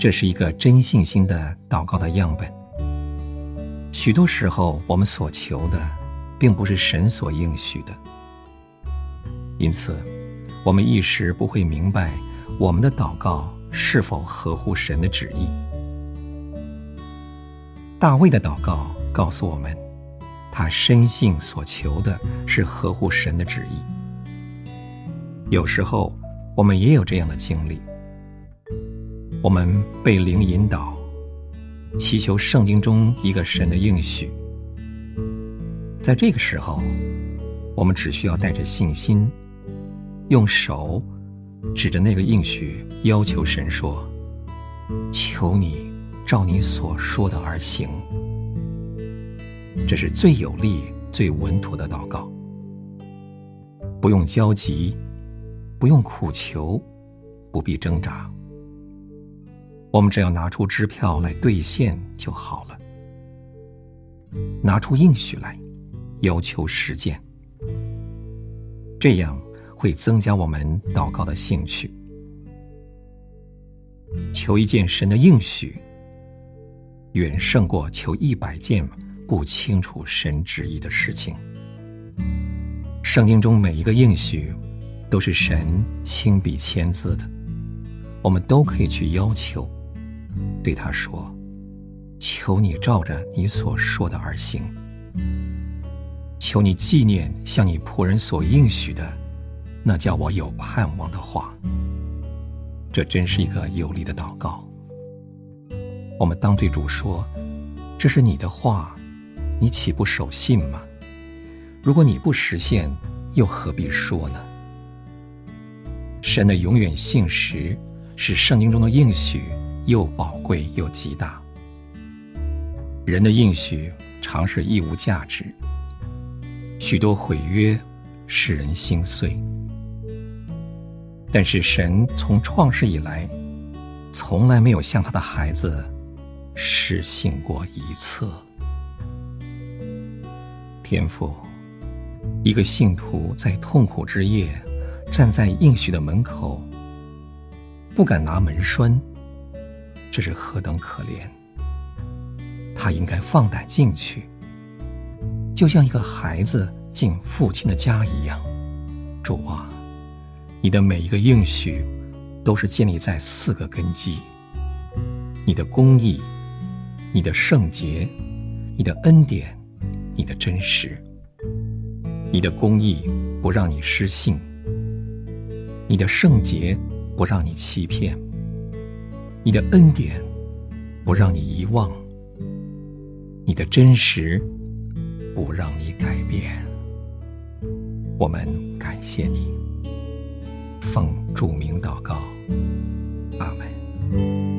这是一个真信心的祷告的样本。许多时候，我们所求的，并不是神所应许的，因此，我们一时不会明白我们的祷告是否合乎神的旨意。大卫的祷告告诉我们，他深信所求的是合乎神的旨意。有时候，我们也有这样的经历。我们被灵引导，祈求圣经中一个神的应许。在这个时候，我们只需要带着信心，用手指着那个应许，要求神说：“求你照你所说的而行。”这是最有力、最稳妥的祷告。不用焦急，不用苦求，不必挣扎。我们只要拿出支票来兑现就好了，拿出应许来，要求实践，这样会增加我们祷告的兴趣。求一件神的应许，远胜过求一百件不清楚神旨意的事情。圣经中每一个应许，都是神亲笔签字的，我们都可以去要求。对他说：“求你照着你所说的而行。求你纪念向你仆人所应许的，那叫我有盼望的话。这真是一个有力的祷告。我们当对主说：这是你的话，你岂不守信吗？如果你不实现，又何必说呢？神的永远信实是圣经中的应许。”又宝贵又极大。人的应许常是义无价值，许多毁约使人心碎。但是神从创世以来，从来没有向他的孩子失信过一次。天父，一个信徒在痛苦之夜，站在应许的门口，不敢拿门栓。这是何等可怜！他应该放胆进去，就像一个孩子进父亲的家一样。主啊，你的每一个应许都是建立在四个根基：你的公义、你的圣洁、你的恩典、你的真实。你的公义不让你失信，你的圣洁不让你欺骗。你的恩典不让你遗忘，你的真实不让你改变。我们感谢你，奉主名祷告，阿门。